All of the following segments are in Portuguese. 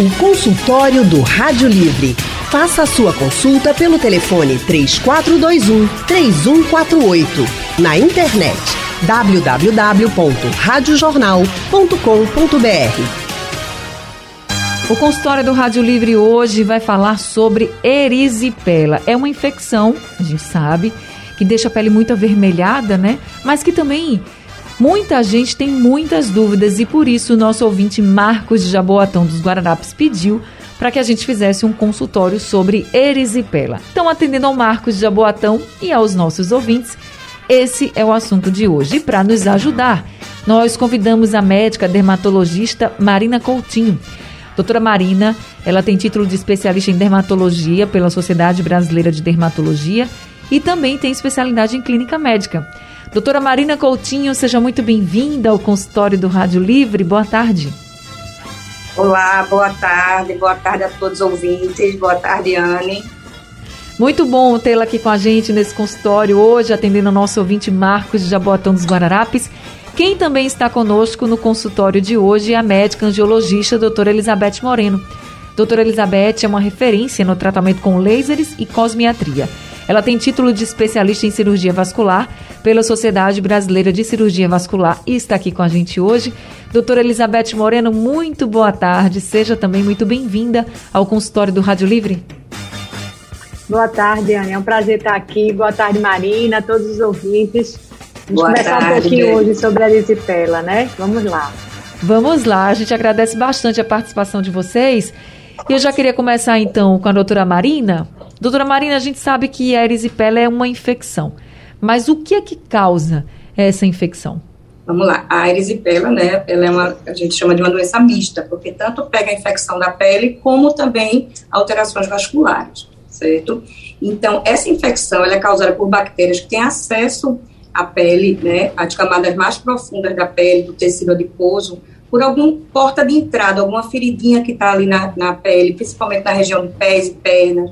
O consultório do Rádio Livre. Faça a sua consulta pelo telefone 3421 3148. Na internet www.radiojornal.com.br. O consultório do Rádio Livre hoje vai falar sobre erisipela. É uma infecção, a gente sabe, que deixa a pele muito avermelhada, né? Mas que também Muita gente tem muitas dúvidas e por isso o nosso ouvinte Marcos de Jaboatão dos Guararapes pediu para que a gente fizesse um consultório sobre erisipela. Então, atendendo ao Marcos de Jaboatão e aos nossos ouvintes, esse é o assunto de hoje. E para nos ajudar, nós convidamos a médica dermatologista Marina Coutinho. Doutora Marina, ela tem título de especialista em dermatologia pela Sociedade Brasileira de Dermatologia e também tem especialidade em clínica médica. Doutora Marina Coutinho, seja muito bem-vinda ao consultório do Rádio Livre. Boa tarde. Olá, boa tarde. Boa tarde a todos os ouvintes. Boa tarde, Anne. Muito bom tê-la aqui com a gente nesse consultório hoje, atendendo o nosso ouvinte Marcos de Jaboatão dos Guararapes. Quem também está conosco no consultório de hoje é a médica angiologista doutora Elizabeth Moreno. Doutora Elizabeth é uma referência no tratamento com lasers e cosmiatria. Ela tem título de especialista em cirurgia vascular pela Sociedade Brasileira de Cirurgia Vascular e está aqui com a gente hoje. Doutora Elizabeth Moreno, muito boa tarde. Seja também muito bem-vinda ao consultório do Rádio Livre. Boa tarde, Ana. É um prazer estar aqui. Boa tarde, Marina, todos os ouvintes. Vamos boa conversar tarde. um pouquinho hoje sobre a erisipela, né? Vamos lá. Vamos lá. A gente agradece bastante a participação de vocês. E eu já queria começar então com a doutora Marina. Doutora Marina, a gente sabe que a erisipela é uma infecção. Mas o que é que causa essa infecção? Vamos lá, a erisipela, né, ela é uma, a gente chama de uma doença mista, porque tanto pega a infecção da pele, como também alterações vasculares, certo? Então, essa infecção, ela é causada por bactérias que têm acesso à pele, né, às camadas mais profundas da pele, do tecido adiposo, por alguma porta de entrada, alguma feridinha que está ali na, na pele, principalmente na região de pés e pernas,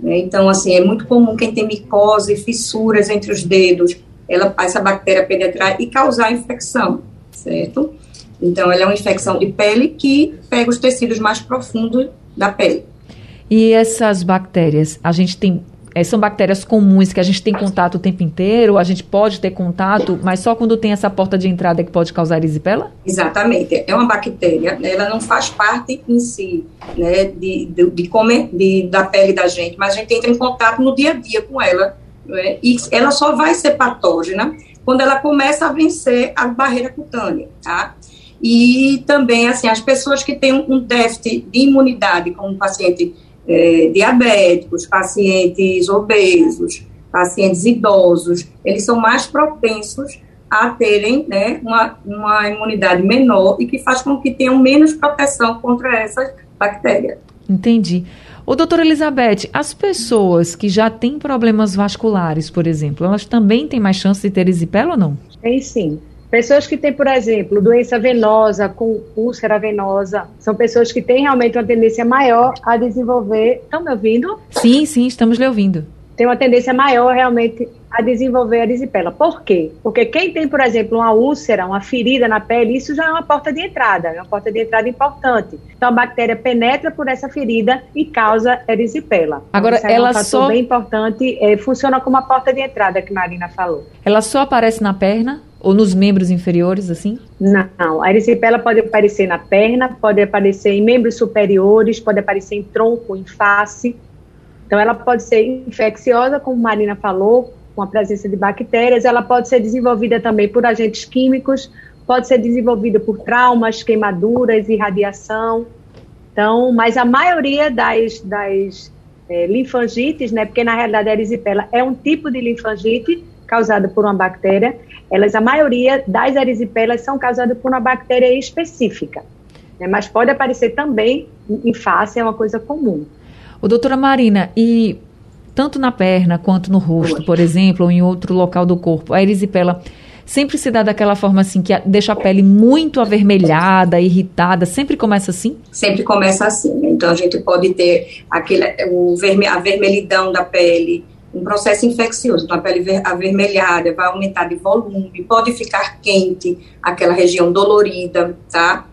né? Então, assim, é muito comum quem tem micose, fissuras entre os dedos, ela, essa bactéria penetrar e causar infecção, certo? Então, ela é uma infecção de pele que pega os tecidos mais profundos da pele. E essas bactérias, a gente tem é, são bactérias comuns que a gente tem contato o tempo inteiro, a gente pode ter contato, mas só quando tem essa porta de entrada que pode causar erisipela? Exatamente, é uma bactéria, né, ela não faz parte em si, né, de, de, de, comer, de, da pele da gente, mas a gente entra em contato no dia a dia com ela, né, e ela só vai ser patógena quando ela começa a vencer a barreira cutânea, tá? E também, assim, as pessoas que têm um déficit de imunidade, como um paciente é, diabéticos, pacientes obesos, pacientes idosos, eles são mais propensos a terem né, uma, uma imunidade menor e que faz com que tenham menos proteção contra essas bactérias. Entendi. Ô, doutora Elizabeth, as pessoas que já têm problemas vasculares, por exemplo, elas também têm mais chance de ter erisipela ou não? Tem sim. Pessoas que têm, por exemplo, doença venosa com úlcera venosa, são pessoas que têm realmente uma tendência maior a desenvolver. Estão me ouvindo? Sim, sim, estamos lhe ouvindo. Tem uma tendência maior realmente a desenvolver a erisipela. Por quê? Porque quem tem, por exemplo, uma úlcera, uma ferida na pele, isso já é uma porta de entrada, é uma porta de entrada importante. Então a bactéria penetra por essa ferida e causa erisipela. Agora, então, é ela um fator só bem importante, é, funciona como uma porta de entrada que Marina falou. Ela só aparece na perna ou nos membros inferiores, assim? Não, a erisipela pode aparecer na perna, pode aparecer em membros superiores, pode aparecer em tronco, em face. Então, ela pode ser infecciosa, como Marina falou, com a presença de bactérias, ela pode ser desenvolvida também por agentes químicos, pode ser desenvolvida por traumas, queimaduras e radiação. Então, mas a maioria das, das é, linfangites, né, porque na realidade a erisipela é um tipo de linfangite causada por uma bactéria, elas, a maioria das erisipelas são causadas por uma bactéria específica, né, mas pode aparecer também em face, é uma coisa comum. Ô, doutora Marina, e tanto na perna quanto no rosto, por exemplo, ou em outro local do corpo, a erisipela sempre se dá daquela forma assim, que deixa a pele muito avermelhada, irritada, sempre começa assim? Sempre começa assim? Então a gente pode ter aquele, o verme, a vermelhidão da pele, um processo infeccioso, então a pele avermelhada vai aumentar de volume, pode ficar quente, aquela região dolorida, tá?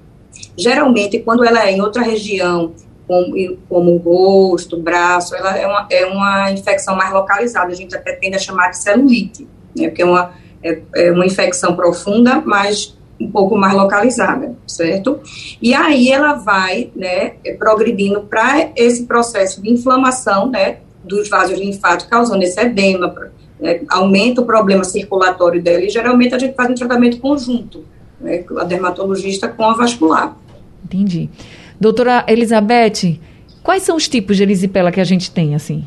Geralmente, quando ela é em outra região, como, como o rosto, braço, ela é uma, é uma infecção mais localizada, a gente até tende a chamar de celulite, né, porque é uma, é, é uma infecção profunda, mas um pouco mais localizada, certo? E aí ela vai, né, progredindo para esse processo de inflamação, né, dos vasos linfáticos, causando esse edema, né, aumenta o problema circulatório dela, e geralmente a gente faz um tratamento conjunto, né, a dermatologista com a vascular. Entendi. Doutora Elizabeth, quais são os tipos de erisipela que a gente tem, assim?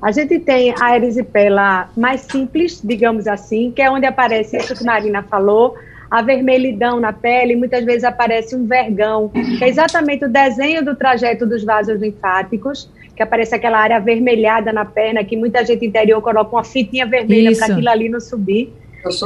A gente tem a erisipela mais simples, digamos assim, que é onde aparece isso que a Marina falou, a vermelhidão na pele, muitas vezes aparece um vergão, que é exatamente o desenho do trajeto dos vasos linfáticos, que aparece aquela área avermelhada na perna, que muita gente interior coloca uma fitinha vermelha para aquilo ali não subir.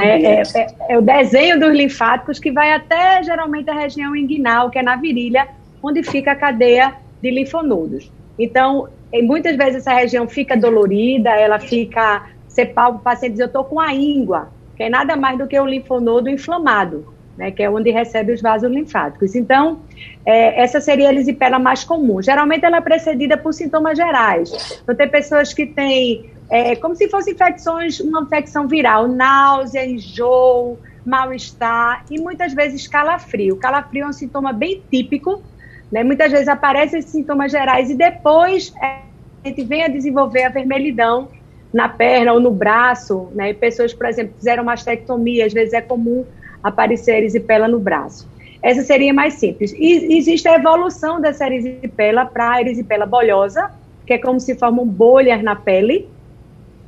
É, é, é, é, o desenho dos linfáticos que vai até geralmente a região inguinal, que é na virilha, onde fica a cadeia de linfonodos. Então, muitas vezes essa região fica dolorida, ela fica, você palpa o paciente diz, eu estou com a íngua, que é nada mais do que o linfonodo inflamado, né, que é onde recebe os vasos linfáticos. Então, é, essa seria a erisipela mais comum. Geralmente ela é precedida por sintomas gerais. Então, tem pessoas que têm, é, como se fossem infecções, uma infecção viral, náusea, enjoo, mal-estar e muitas vezes calafrio. Calafrio é um sintoma bem típico, né? muitas vezes aparecem esses sintomas gerais e depois é, a gente vem a desenvolver a vermelhidão na perna ou no braço, né? Pessoas, por exemplo, fizeram mastectomia, às vezes é comum aparecer erisipela no braço. Essa seria mais simples. E existe a evolução dessa erisipela para a erisipela bolhosa, que é como se formam bolhas na pele,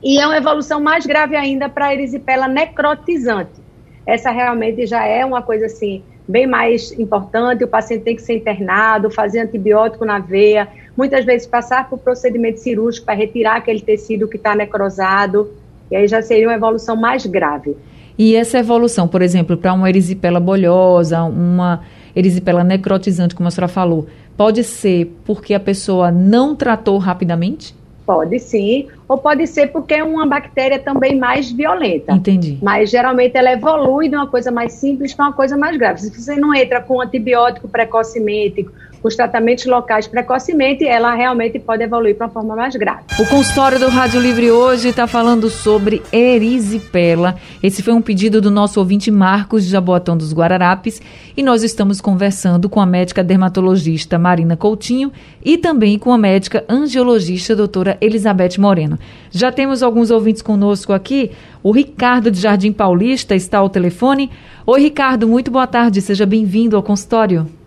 e é uma evolução mais grave ainda para a erisipela necrotizante. Essa realmente já é uma coisa assim bem mais importante, o paciente tem que ser internado, fazer antibiótico na veia, muitas vezes passar por procedimento cirúrgico para retirar aquele tecido que está necrosado, e aí já seria uma evolução mais grave. E essa evolução, por exemplo, para uma erisipela bolhosa, uma erisipela necrotizante, como a senhora falou, pode ser porque a pessoa não tratou rapidamente? Pode sim, ou pode ser porque é uma bactéria também mais violenta. Entendi. Mas geralmente ela evolui de uma coisa mais simples para uma coisa mais grave. Se você não entra com antibiótico precocemente, os tratamentos locais precocemente, ela realmente pode evoluir para uma forma mais grave. O consultório do Rádio Livre hoje está falando sobre erisipela. Esse foi um pedido do nosso ouvinte Marcos de Jaboatão dos Guararapes e nós estamos conversando com a médica dermatologista Marina Coutinho e também com a médica angiologista doutora Elizabeth Moreno. Já temos alguns ouvintes conosco aqui. O Ricardo de Jardim Paulista está ao telefone. Oi, Ricardo, muito boa tarde. Seja bem-vindo ao consultório.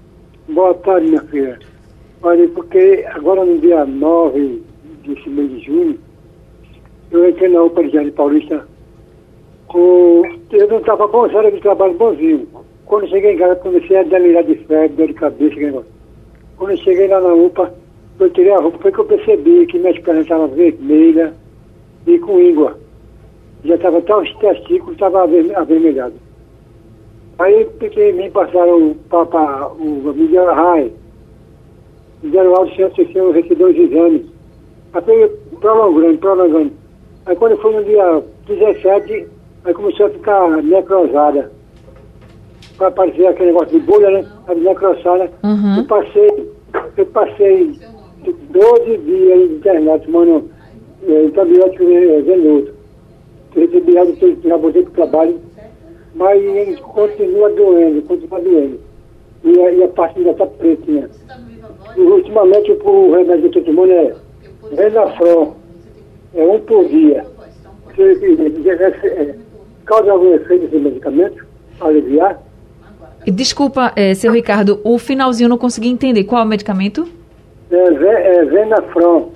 Boa tarde, minha filha. Olha, porque agora no dia 9 desse mês de junho, eu entrei na UPA de Paulista com. Eu não estava bom, era de trabalho bonzinho. Quando cheguei em casa, comecei a delirar de febre, dor de cabeça, negócio. Quando cheguei lá na UPA, eu tirei a roupa, foi que eu percebi que minha pernas estavam vermelha e com íngua. Já estava até os testículos, estava avermelhado. Aí fiquei, me passaram para o Miguel Arraia, me deram alto sem assistência, eu os exames. Até prolongando, prolongando. Aí quando foi no dia 17, aí começou a ficar necrosada. Para aparecer aquele negócio de bolha, né? A necrosada. Uhum. Eu passei, eu passei 12 dias internado, tomando é, antibiótico venoso. Recebi algo, já botei para o trabalho mas ele continua doendo, continua doendo. E a, e a parte ainda está pretinha. E ultimamente o remédio que eu estou tomando é Venafron, é um por dia. É, causa algum efeito esse medicamento? Aliviar? Desculpa, é, seu Ricardo, o finalzinho eu não consegui entender. Qual é o medicamento? É, é Venafron.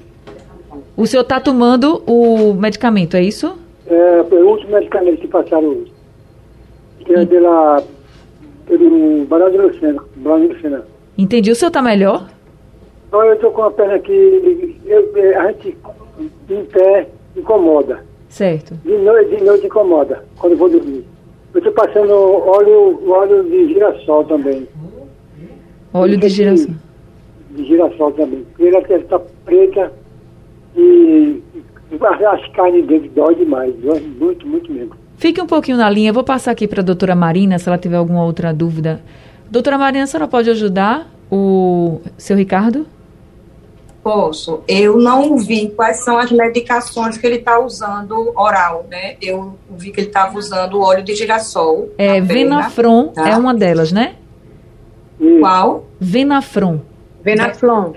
O senhor está tomando o medicamento, é isso? É, o último medicamento que passaram hoje que é pela, pelo Barão de Lucena, de Lucena. Entendi. O senhor está melhor? Então, eu estou com a perna que eu, a gente em pé incomoda. Certo. De noite, de noite incomoda, quando eu vou dormir. Eu estou passando óleo, óleo de girassol também. Óleo de girassol? De, de girassol também. Ele está preta e as carnes dele dói demais, dói muito, muito mesmo. Fique um pouquinho na linha, eu vou passar aqui para a doutora Marina, se ela tiver alguma outra dúvida Doutora Mariana, a senhora pode ajudar o seu Ricardo? Posso. Eu não vi quais são as medicações que ele está usando oral, né? Eu vi que ele estava usando óleo de girassol. É, Venafron tá? é uma delas, né? Qual? Venafron. Venaflon.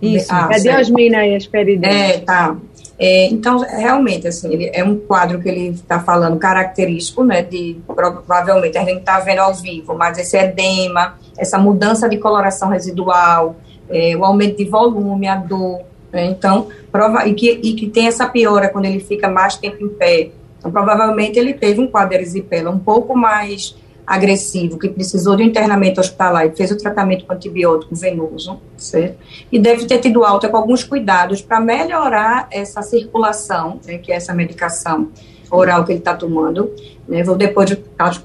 Isso. Ah, é Diosmina e Asperidina. É, tá. É, então, realmente, assim, ele, é um quadro que ele está falando característico, né, de, provavelmente, a gente está vendo ao vivo, mas esse edema, essa mudança de coloração residual, é, o aumento de volume, a dor, né, então, prova, e, que, e que tem essa piora quando ele fica mais tempo em pé. Então, provavelmente, ele teve um quadro erisipela um pouco mais agressivo, que precisou de um internamento hospitalar e fez o tratamento com antibiótico venoso, certo? E deve ter tido alta com alguns cuidados para melhorar essa circulação, né, que é essa medicação oral que ele está tomando. Né? Vou depois,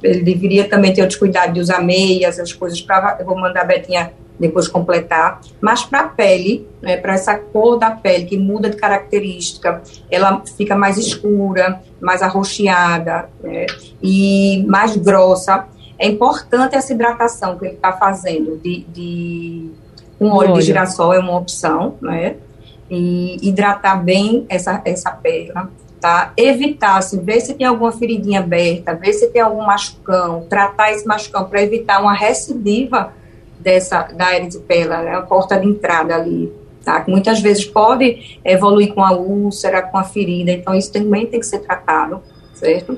ele deveria também ter outros cuidados de usar meias, as coisas para. Vou mandar a Betinha depois completar, mas para a pele, né, para essa cor da pele que muda de característica, ela fica mais escura, mais arroxeada né, e mais grossa. É importante essa hidratação que ele está fazendo de, de um óleo, óleo, de girassol é uma opção, né? E hidratar bem essa, essa pele, tá? Evitar, se ver se tem alguma feridinha aberta, ver se tem algum machucão, tratar esse machucão para evitar uma recidiva dessa da erisipela, né? A porta de entrada ali, tá? Que muitas vezes pode evoluir com a úlcera, com a ferida, então isso também tem que ser tratado, certo?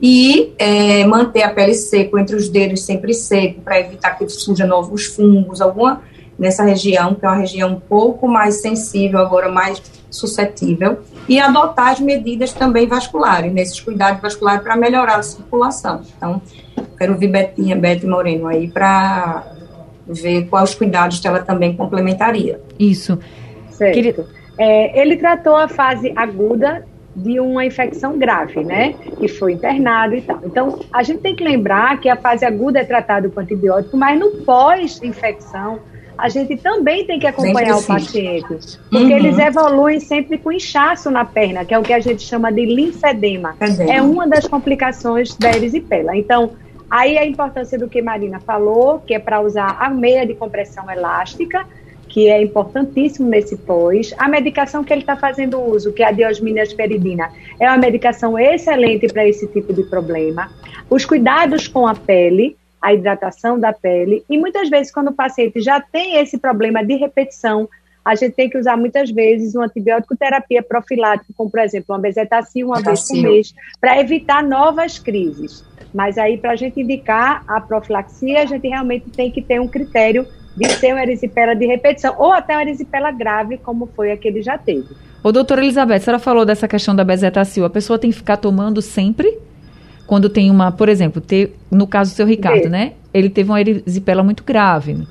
e é, manter a pele seca, entre os dedos sempre seco, para evitar que surjam novos fungos, alguma nessa região, que é uma região um pouco mais sensível, agora mais suscetível, e adotar as medidas também vasculares, nesses cuidados vasculares para melhorar a circulação. Então, quero ouvir Betinha, Bete Moreno aí para ver quais cuidados que ela também complementaria. Isso. Certo. Querido. É, ele tratou a fase aguda de uma infecção grave, né? Que foi internado e tal. Então, a gente tem que lembrar que a fase aguda é tratada com antibiótico, mas no pós-infecção, a gente também tem que acompanhar o paciente, porque uhum. eles evoluem sempre com inchaço na perna, que é o que a gente chama de linfedema. É uma das complicações da erisipela. Então, aí a importância do que Marina falou, que é para usar a meia de compressão elástica, que é importantíssimo nesse pós. A medicação que ele está fazendo uso, que é a diosmina asperidina, é uma medicação excelente para esse tipo de problema. Os cuidados com a pele, a hidratação da pele, e muitas vezes quando o paciente já tem esse problema de repetição, a gente tem que usar muitas vezes uma antibiótico terapia profilática, como por exemplo uma bezetacil uma vez por mês, para evitar novas crises. Mas aí, para a gente indicar a profilaxia, a gente realmente tem que ter um critério de ser uma erisipela de repetição, ou até uma erisipela grave, como foi a que ele já teve. Ô, doutora Elizabeth, a senhora falou dessa questão da bezetacil. A pessoa tem que ficar tomando sempre? Quando tem uma, por exemplo, ter, no caso do seu Ricardo, Sim. né? Ele teve uma erisipela muito grave.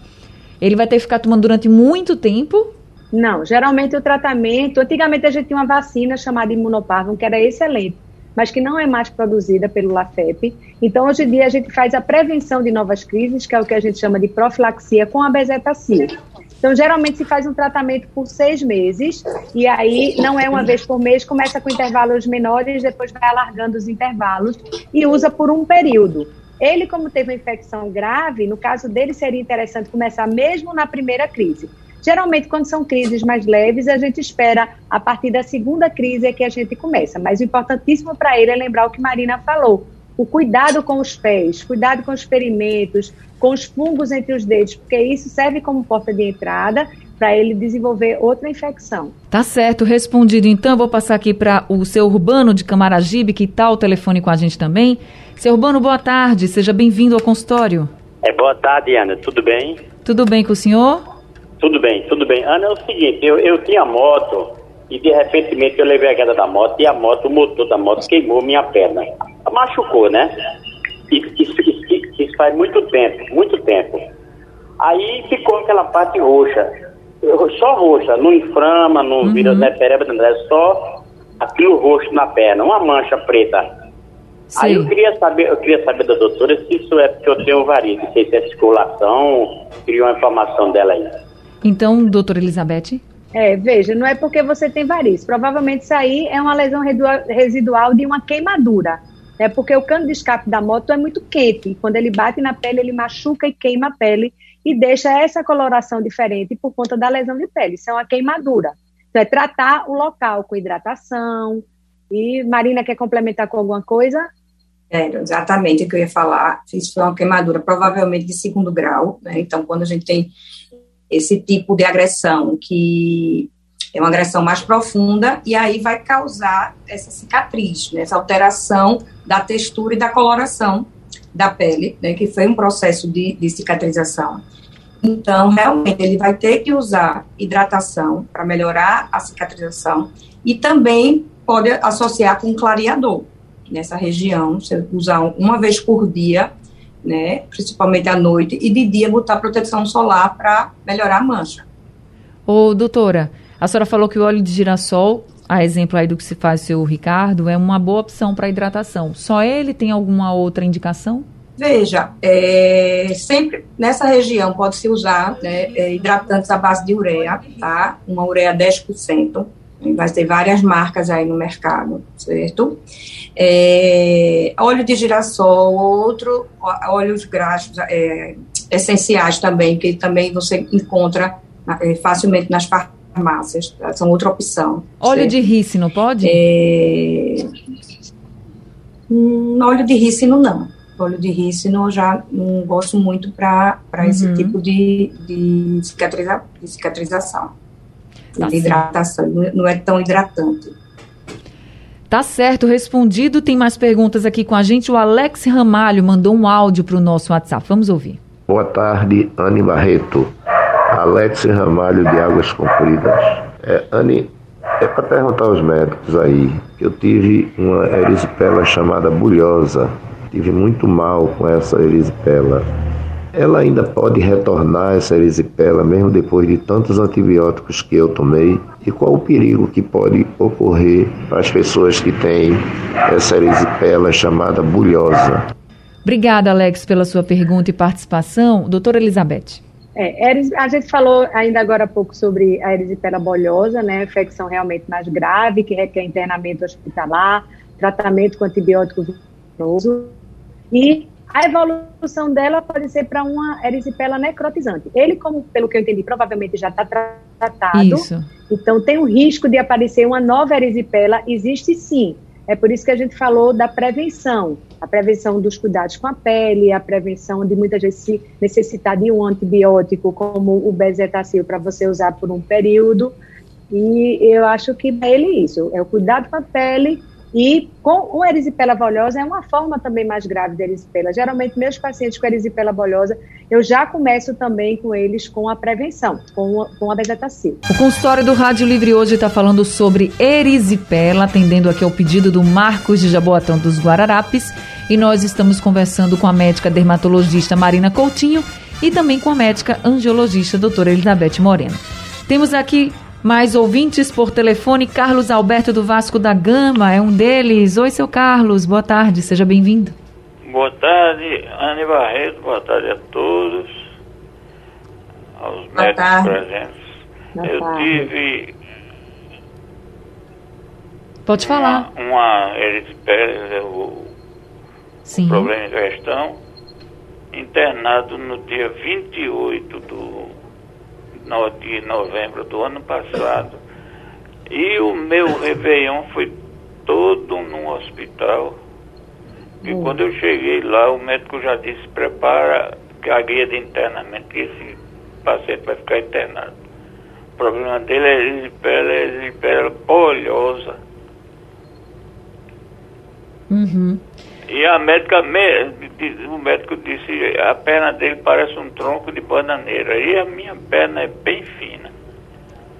Ele vai ter que ficar tomando durante muito tempo? Não, geralmente o tratamento. Antigamente a gente tinha uma vacina chamada imunoparvum, que era excelente mas que não é mais produzida pelo LAFEP. Então, hoje em dia, a gente faz a prevenção de novas crises, que é o que a gente chama de profilaxia com a bezetacil. Então, geralmente se faz um tratamento por seis meses, e aí não é uma vez por mês, começa com intervalos menores, depois vai alargando os intervalos e usa por um período. Ele, como teve uma infecção grave, no caso dele seria interessante começar mesmo na primeira crise. Geralmente, quando são crises mais leves, a gente espera a partir da segunda crise é que a gente começa. Mas o importantíssimo para ele é lembrar o que Marina falou: o cuidado com os pés, cuidado com os ferimentos, com os fungos entre os dedos, porque isso serve como porta de entrada para ele desenvolver outra infecção. Tá certo, respondido. Então, vou passar aqui para o seu Urbano de Camaragibe, que está ao telefone com a gente também. Seu Urbano, boa tarde, seja bem-vindo ao consultório. É, boa tarde, Ana, tudo bem? Tudo bem com o senhor? Tudo bem, tudo bem. Ana, é o seguinte, eu, eu tinha moto e de repente eu levei a queda da moto e a moto, o motor da moto queimou minha perna. Machucou, né? Isso, isso, isso, isso faz muito tempo, muito tempo. Aí ficou aquela parte roxa. Só roxa, não inflama, não uhum. vira né, cerebro, é só aquilo roxo na perna, uma mancha preta. Sim. Aí eu queria saber, eu queria saber da doutora se isso é porque eu tenho varize, se é circulação, queria uma informação dela aí. Então, doutora Elizabeth? É, veja, não é porque você tem varizes. Provavelmente isso aí é uma lesão residual de uma queimadura. né? Porque o cano de escape da moto é muito quente. E quando ele bate na pele, ele machuca e queima a pele e deixa essa coloração diferente por conta da lesão de pele. Isso é uma queimadura. Então, é tratar o local com hidratação. E Marina quer complementar com alguma coisa? É, exatamente o que eu ia falar. Isso foi uma queimadura provavelmente de segundo grau. Né? Então, quando a gente tem esse tipo de agressão que é uma agressão mais profunda e aí vai causar essa cicatriz, né, essa alteração da textura e da coloração da pele, né, que foi um processo de, de cicatrização. Então, realmente, ele vai ter que usar hidratação para melhorar a cicatrização e também pode associar com clareador nessa região, você usar uma vez por dia, né, principalmente à noite, e de dia botar proteção solar para melhorar a mancha. Ô, doutora, a senhora falou que o óleo de girassol, a exemplo aí do que se faz seu Ricardo, é uma boa opção para hidratação. Só ele tem alguma outra indicação? Veja, é, sempre nessa região pode-se usar né, é, hidratantes à base de ureia, tá? Uma ureia 10%. Vai ter várias marcas aí no mercado, certo? É, óleo de girassol, outro, óleos graxos é, essenciais também, que também você encontra é, facilmente nas farmácias farmácias, são outra opção. Óleo certo? de rícino, pode? É... Hum, óleo de rícino, não. Óleo de rícino eu já não gosto muito para uhum. esse tipo de, de, cicatriza, de cicatrização, tá de hidratação, não é tão hidratante. Tá certo, respondido. Tem mais perguntas aqui com a gente. O Alex Ramalho mandou um áudio para o nosso WhatsApp. Vamos ouvir. Boa tarde, Anne Barreto. Alex Ramalho de Águas Compridas. É, Anne, é para perguntar aos médicos aí, que eu tive uma erisipela chamada bulhosa, tive muito mal com essa erisipela. Ela ainda pode retornar essa erisipela mesmo depois de tantos antibióticos que eu tomei? E qual o perigo que pode ocorrer para as pessoas que têm essa erisipela chamada bulhosa? Obrigada, Alex, pela sua pergunta e participação. Doutora Elizabeth. É, a gente falou ainda agora há pouco sobre a erisipela bolhosa, né, infecção realmente mais grave, que requer internamento hospitalar, tratamento com antibiótico venoso, e a evolução dela pode ser para uma erisipela necrotizante. Ele, como pelo que eu entendi, provavelmente já está tratado, Isso. então tem o risco de aparecer uma nova erisipela, existe sim, é por isso que a gente falou da prevenção, a prevenção dos cuidados com a pele, a prevenção de muitas vezes se necessitar de um antibiótico como o bezetacil para você usar por um período. E eu acho que é ele isso, é o cuidado com a pele e com o erisipela bolhosa é uma forma também mais grave da erisipela. Geralmente, meus pacientes com erisipela bolhosa, eu já começo também com eles com a prevenção, com, a, com a bezetacil. O consultório do Rádio Livre hoje está falando sobre erisipela, atendendo aqui ao pedido do Marcos de Jaboatão dos Guararapes. E nós estamos conversando com a médica dermatologista Marina Coutinho e também com a médica angiologista doutora Elizabeth Moreno. Temos aqui mais ouvintes por telefone. Carlos Alberto do Vasco da Gama é um deles. Oi, seu Carlos, boa tarde, seja bem-vindo. Boa tarde, Anne Barreto, boa tarde a todos, aos boa médicos tarde. presentes. Boa Eu tarde. tive. Pode falar. Uma, uma erisipélia, o, o problema em questão, internado no dia 28 do no, de novembro do ano passado. E o meu Réveillon foi todo num hospital. E hum. quando eu cheguei lá, o médico já disse, prepara a guia de internamento, que esse paciente vai ficar internado. O problema dele é erisipela, é erisipela polhosa. Uhum. E a médica, o médico disse, a perna dele parece um tronco de bananeira. E a minha perna é bem fina.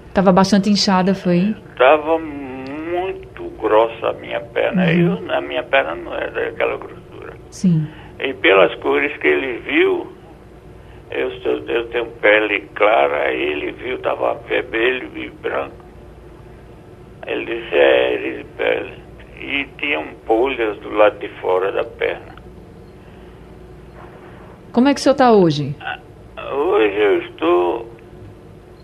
Estava bastante inchada, foi? Estava muito grossa a minha perna. Uhum. Eu, a minha perna não era daquela grossura. Sim. E pelas cores que ele viu, eu, eu tenho pele clara, ele viu, estava vermelho e branco. Ele disse, é, ele pele e tinham bolhas do lado de fora da perna. Como é que o senhor está hoje? Hoje eu estou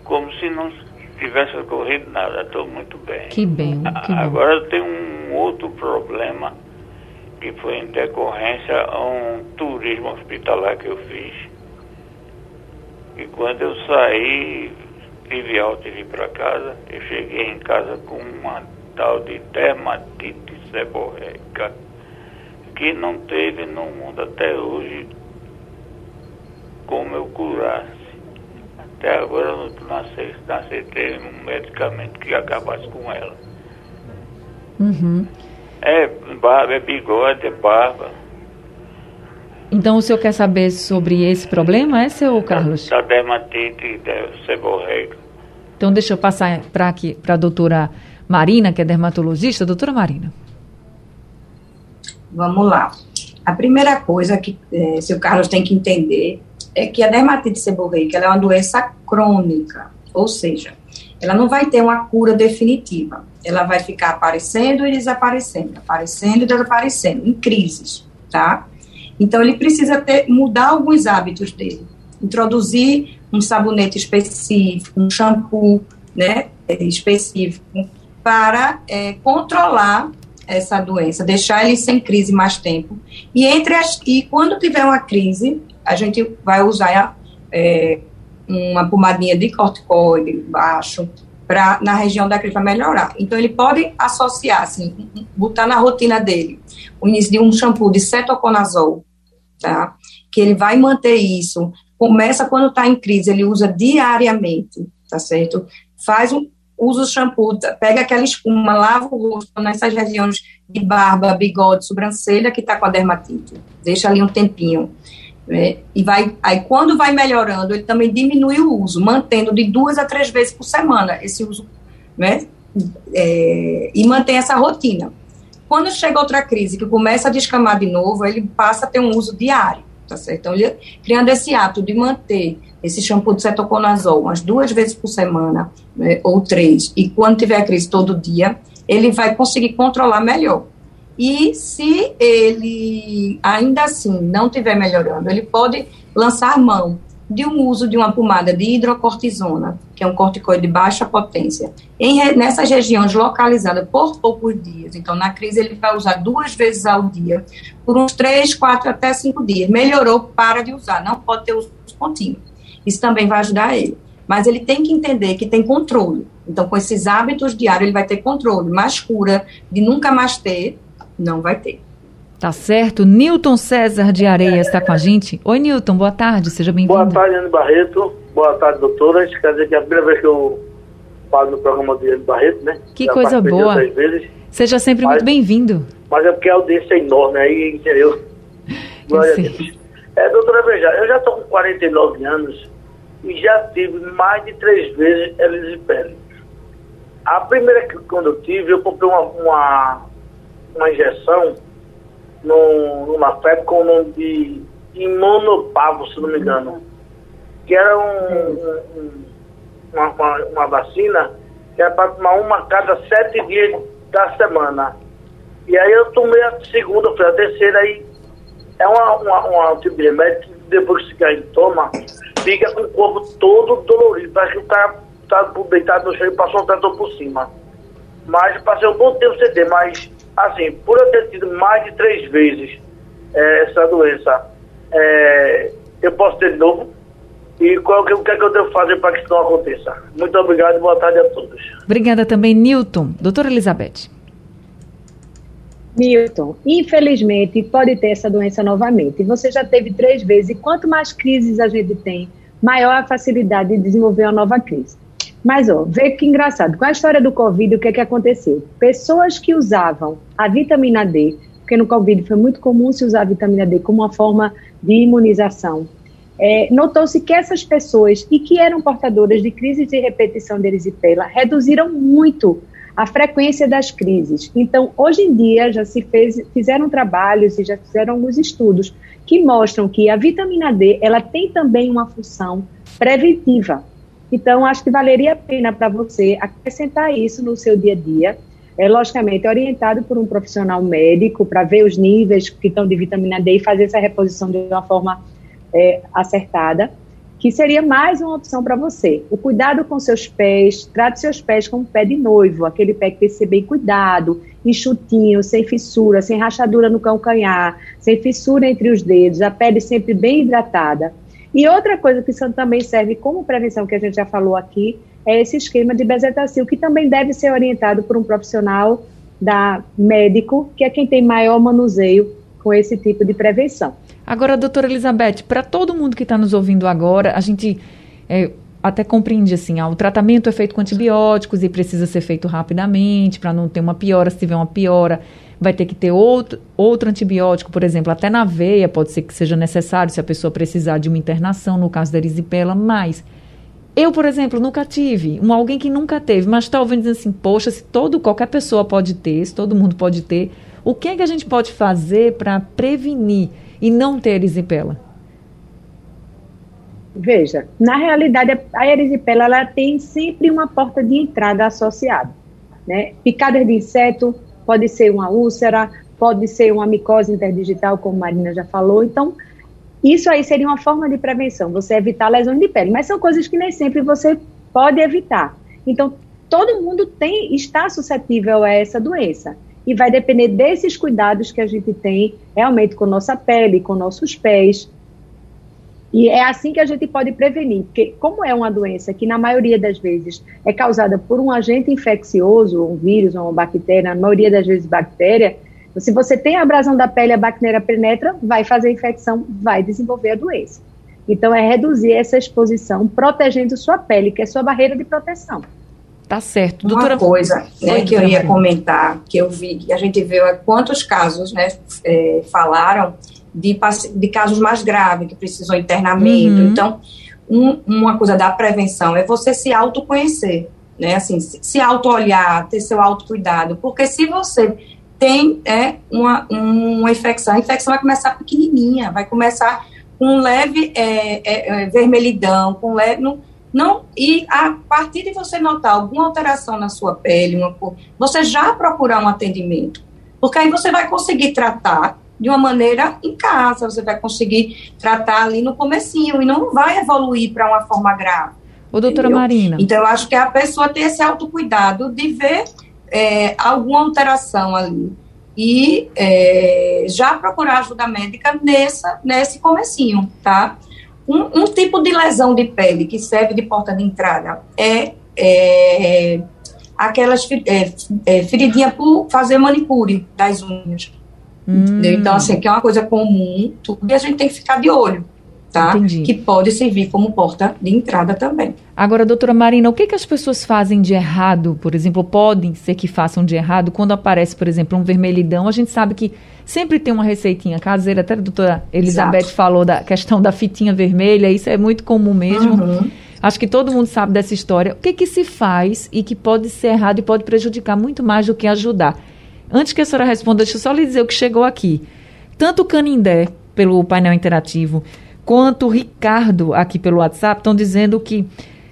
como se não tivesse ocorrido nada, estou muito bem. Que bem, que Agora tem um outro problema que foi em decorrência a um turismo hospitalar que eu fiz. E quando eu saí, tive alta e vim para casa, eu cheguei em casa com uma tal de dermatite seborreica que não teve no mundo até hoje como eu curasse. Até agora eu não aceitei um medicamento que acabasse com ela. Uhum. É barba, é bigode, é barba. Então o senhor quer saber sobre esse problema, é seu Carlos? Da, da dermatite da seborreica. Então deixa eu passar para aqui para a doutora Marina, que é dermatologista. Doutora Marina. Vamos lá. A primeira coisa que é, seu Carlos tem que entender é que a dermatite seborreica é uma doença crônica, ou seja, ela não vai ter uma cura definitiva. Ela vai ficar aparecendo e desaparecendo, aparecendo e desaparecendo, em crises, tá? Então, ele precisa ter, mudar alguns hábitos dele. Introduzir um sabonete específico, um shampoo, né, específico, para é, controlar essa doença, deixar ele sem crise mais tempo. E entre as, e quando tiver uma crise, a gente vai usar é, uma pomadinha de corticoide baixo para na região da crise para melhorar. Então ele pode associar, assim, botar na rotina dele o início de um shampoo de cetoconazol, tá? Que ele vai manter isso. Começa quando está em crise, ele usa diariamente, tá certo? Faz um usa o shampoo, pega aquela espuma, lava o rosto nessas regiões de barba, bigode, sobrancelha que está com a dermatite. Deixa ali um tempinho. Né? E vai, aí quando vai melhorando, ele também diminui o uso, mantendo de duas a três vezes por semana esse uso, né? É, e mantém essa rotina. Quando chega outra crise que começa a descamar de novo, ele passa a ter um uso diário, tá certo? Então, criando esse hábito de manter esse shampoo de cetoconazol umas duas vezes por semana, né, ou três, e quando tiver a crise todo dia, ele vai conseguir controlar melhor. E se ele ainda assim não estiver melhorando, ele pode lançar mão de um uso de uma pomada de hidrocortisona, que é um corticoide de baixa potência, em, nessas regiões localizadas por poucos dias. Então, na crise, ele vai usar duas vezes ao dia, por uns três, quatro até cinco dias. Melhorou, para de usar, não pode ter uso contínuo. Isso também vai ajudar ele. Mas ele tem que entender que tem controle. Então, com esses hábitos diários, ele vai ter controle. Mas cura de nunca mais ter, não vai ter. Tá certo. Newton César de Areia está com a gente. Oi, Newton, boa tarde, seja bem-vindo. Boa tarde, Ana Barreto. Boa tarde, doutora. Quer dizer que é a primeira vez que eu falo no programa de Ana Barreto, né? Que Já coisa boa. Seja sempre mas, muito bem-vindo. Mas é porque a audiência é enorme aí, entendeu? Glória a Deus. É, doutora, veja, eu já estou com 49 anos e já tive mais de três vezes elisipele. A primeira que quando eu tive, eu comprei uma, uma, uma injeção no, numa febre com o nome de imunopavo, se não me engano, que era um, um, uma, uma, uma, vacina que era para tomar uma cada sete dias da semana. E aí eu tomei a segunda, a terceira, aí é uma, uma, uma, um tipo de remédio que depois que a gente toma, fica com o corpo todo dolorido. Parece que o cara está deitado no chão e passou um trator por cima. Mas passei um bom tempo sem ter, mas assim, por eu ter tido mais de três vezes é, essa doença, é, eu posso ter de novo? E qual, o que é que eu devo fazer para que isso não aconteça? Muito obrigado e boa tarde a todos. Obrigada também, Newton. Doutora Elizabeth. Milton, infelizmente pode ter essa doença novamente. Você já teve três vezes, e quanto mais crises a gente tem, maior a facilidade de desenvolver uma nova crise. Mas, ó, vê que engraçado, com a história do Covid, o que é que aconteceu? Pessoas que usavam a vitamina D, porque no Covid foi muito comum se usar a vitamina D como uma forma de imunização, é, notou-se que essas pessoas, e que eram portadoras de crises de repetição de erisipela, reduziram muito a frequência das crises. Então, hoje em dia, já se fez, fizeram trabalhos e já fizeram alguns estudos que mostram que a vitamina D ela tem também uma função preventiva. Então, acho que valeria a pena para você acrescentar isso no seu dia a dia. É, logicamente, orientado por um profissional médico para ver os níveis que estão de vitamina D e fazer essa reposição de uma forma é, acertada que seria mais uma opção para você. O cuidado com seus pés, trate seus pés como pé de noivo, aquele pé que tem que ser bem cuidado, enxutinho, sem fissura, sem rachadura no calcanhar, sem fissura entre os dedos, a pele sempre bem hidratada. E outra coisa que também serve como prevenção, que a gente já falou aqui, é esse esquema de bezetacil, que também deve ser orientado por um profissional da médico, que é quem tem maior manuseio com esse tipo de prevenção. Agora, doutora Elizabeth, para todo mundo que está nos ouvindo agora, a gente é, até compreende assim, ah, o tratamento é feito com antibióticos e precisa ser feito rapidamente para não ter uma piora. Se tiver uma piora, vai ter que ter outro, outro antibiótico, por exemplo, até na veia pode ser que seja necessário se a pessoa precisar de uma internação, no caso da erisipela, mas eu, por exemplo, nunca tive, um alguém que nunca teve, mas está ouvindo dizendo assim, poxa, se todo, qualquer pessoa pode ter, se todo mundo pode ter, o que é que a gente pode fazer para prevenir e não ter erisipela? Veja, na realidade, a erisipela ela tem sempre uma porta de entrada associada. Né? Picadas de inseto pode ser uma úlcera, pode ser uma micose interdigital, como Marina já falou. Então, isso aí seria uma forma de prevenção, você evitar lesões de pele. Mas são coisas que nem sempre você pode evitar. Então, todo mundo tem está suscetível a essa doença e vai depender desses cuidados que a gente tem realmente com nossa pele, com nossos pés. E é assim que a gente pode prevenir, porque como é uma doença que na maioria das vezes é causada por um agente infeccioso, um vírus ou uma bactéria, na maioria das vezes bactéria, se você tem abrasão da pele, a bactéria penetra, vai fazer infecção, vai desenvolver a doença. Então é reduzir essa exposição, protegendo sua pele, que é sua barreira de proteção. Tá certo. Doutora... Uma coisa né, que eu ia comentar, que eu vi, que a gente viu é quantos casos né, é, falaram de, de casos mais graves, que precisam internamento. Uhum. Então, um, uma coisa da prevenção é você se autoconhecer, né? Assim, se, se auto-olhar, ter seu autocuidado. Porque se você tem é, uma, uma infecção, a infecção vai começar pequenininha, vai começar com leve é, é, é vermelhidão, com leve... Não, não, e a partir de você notar alguma alteração na sua pele, uma, você já procurar um atendimento. Porque aí você vai conseguir tratar de uma maneira em casa, você vai conseguir tratar ali no comecinho e não vai evoluir para uma forma grave. Ô, doutora entendeu? Marina. Então, eu acho que a pessoa tem esse autocuidado de ver é, alguma alteração ali e é, já procurar ajuda médica nessa, nesse comecinho, tá? Um, um, tipo de lesão de pele que serve de porta de entrada é, é aquelas é, é, feridinhas por fazer manicure das unhas. Hum. Então, assim, que é uma coisa comum, tudo, e a gente tem que ficar de olho tá? Entendi. Que pode servir como porta de entrada também. Agora, doutora Marina, o que, que as pessoas fazem de errado, por exemplo, podem ser que façam de errado quando aparece, por exemplo, um vermelhidão? A gente sabe que sempre tem uma receitinha caseira, até a doutora Elizabeth Exato. falou da questão da fitinha vermelha, isso é muito comum mesmo. Uhum. Acho que todo mundo sabe dessa história. O que, que se faz e que pode ser errado e pode prejudicar muito mais do que ajudar? Antes que a senhora responda, deixa eu só lhe dizer o que chegou aqui. Tanto o Canindé, pelo painel interativo, quanto o Ricardo aqui pelo WhatsApp estão dizendo que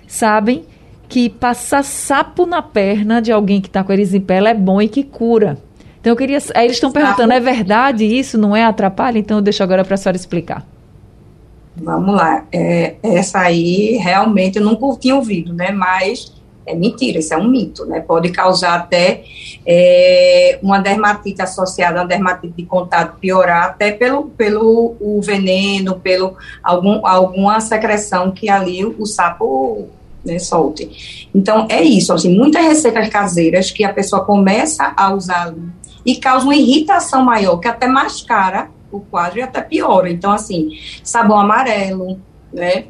sabem que passar sapo na perna de alguém que está com erisipela é bom e que cura. Então eu queria. Aí eles estão perguntando, é verdade isso? Não é atrapalha? Então eu deixo agora para a senhora explicar. Vamos lá. É, essa aí realmente eu nunca tinha ouvido, né? Mas é mentira, isso é um mito, né? Pode causar até é, uma dermatite associada a uma dermatite de contato piorar, até pelo, pelo o veneno, pelo algum, alguma secreção que ali o, o sapo né, solte. Então, é isso, assim, muitas receitas caseiras que a pessoa começa a usar e causa uma irritação maior, que até mascara o quadro e até piora. Então, assim, sabão amarelo, né,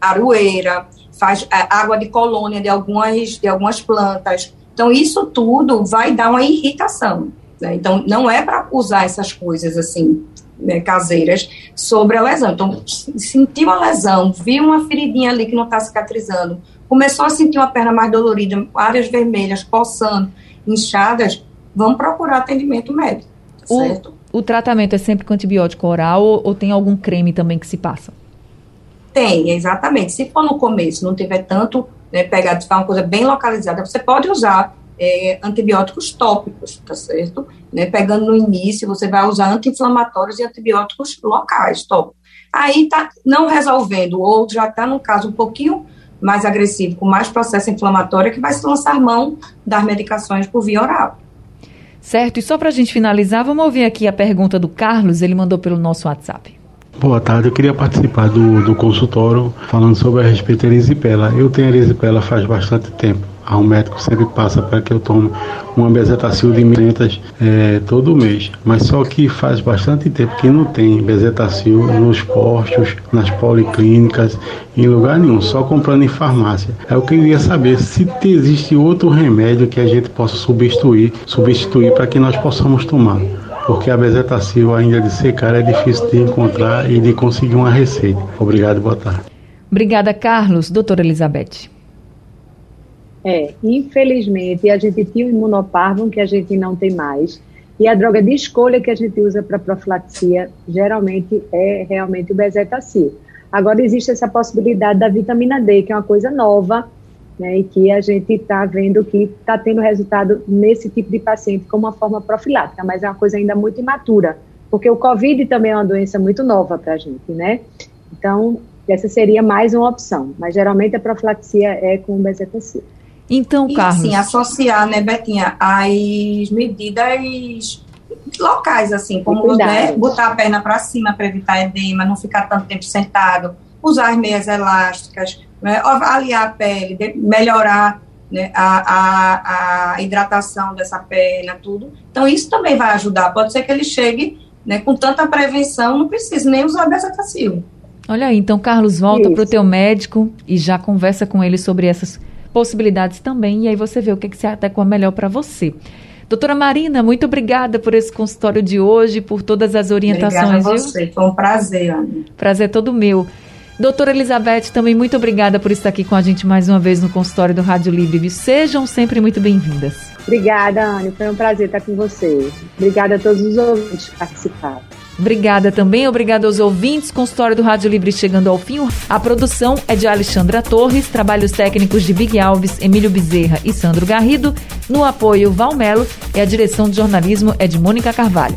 aroeira, faz é, água de colônia de algumas, de algumas plantas. Então, isso tudo vai dar uma irritação. Né? Então, não é para usar essas coisas assim, né, caseiras, sobre a lesão. Então, sentiu a lesão, viu uma feridinha ali que não está cicatrizando, começou a sentir uma perna mais dolorida, áreas vermelhas, coçando, inchadas, vamos procurar atendimento médico, certo? O, o tratamento é sempre com antibiótico oral ou, ou tem algum creme também que se passa? Tem, exatamente. Se for no começo, não tiver tanto né, pegado, se for uma coisa bem localizada, você pode usar é, antibióticos tópicos, tá certo? Né, pegando no início, você vai usar anti-inflamatórios e antibióticos locais, tópicos. Aí tá não resolvendo, ou já está num caso um pouquinho mais agressivo, com mais processo inflamatório, que vai se lançar mão das medicações por via oral. Certo, e só para a gente finalizar, vamos ouvir aqui a pergunta do Carlos, ele mandou pelo nosso WhatsApp. Boa tarde, eu queria participar do, do consultório falando sobre a respeito da erisipela. Eu tenho erisipela faz bastante tempo. O médico sempre passa para que eu tome uma bezetacil de 1.500 é, todo mês. Mas só que faz bastante tempo que não tem bezetacil nos postos, nas policlínicas, em lugar nenhum, só comprando em farmácia. Eu queria saber se existe outro remédio que a gente possa substituir, substituir para que nós possamos tomar porque a bezetacil ainda de secar é difícil de encontrar e de conseguir uma receita. Obrigado, boa tarde. Obrigada, Carlos. Doutora Elizabeth. É, infelizmente a gente tinha o imunoparvum que a gente não tem mais. E a droga de escolha que a gente usa para profilaxia geralmente é realmente o bezetacil. Agora existe essa possibilidade da vitamina D, que é uma coisa nova, né, e que a gente está vendo que está tendo resultado nesse tipo de paciente como uma forma profilática, mas é uma coisa ainda muito imatura, porque o COVID também é uma doença muito nova para a gente, né? Então, essa seria mais uma opção, mas geralmente a profilaxia é com bezetacil. Então, e, Carlos... assim, associar, né, Betinha, as medidas locais, assim, como né, botar a perna para cima para evitar edema, não ficar tanto tempo sentado, usar as meias elásticas, né, avaliar a pele, melhorar né, a, a, a, hidratação dessa perna, tudo. Então, isso também vai ajudar. Pode ser que ele chegue né, com tanta prevenção, não precisa nem usar bezetacil. Olha aí, então, Carlos, volta para o teu médico e já conversa com ele sobre essas possibilidades também, e aí você vê o que, que se adequa melhor para você. Doutora Marina, muito obrigada por esse consultório de hoje, por todas as orientações. Obrigada a você, viu? foi um prazer, Ana. Prazer todo meu. Doutora Elizabeth, também muito obrigada por estar aqui com a gente mais uma vez no consultório do Rádio Livre. Sejam sempre muito bem-vindas. Obrigada, Anne. Foi um prazer estar com você. Obrigada a todos os ouvintes que participaram. Obrigada também, obrigada aos ouvintes. Consultório do Rádio Livre chegando ao fim. A produção é de Alexandra Torres, trabalhos técnicos de Big Alves, Emílio Bezerra e Sandro Garrido. No apoio, Valmelo e a direção de jornalismo é de Mônica Carvalho.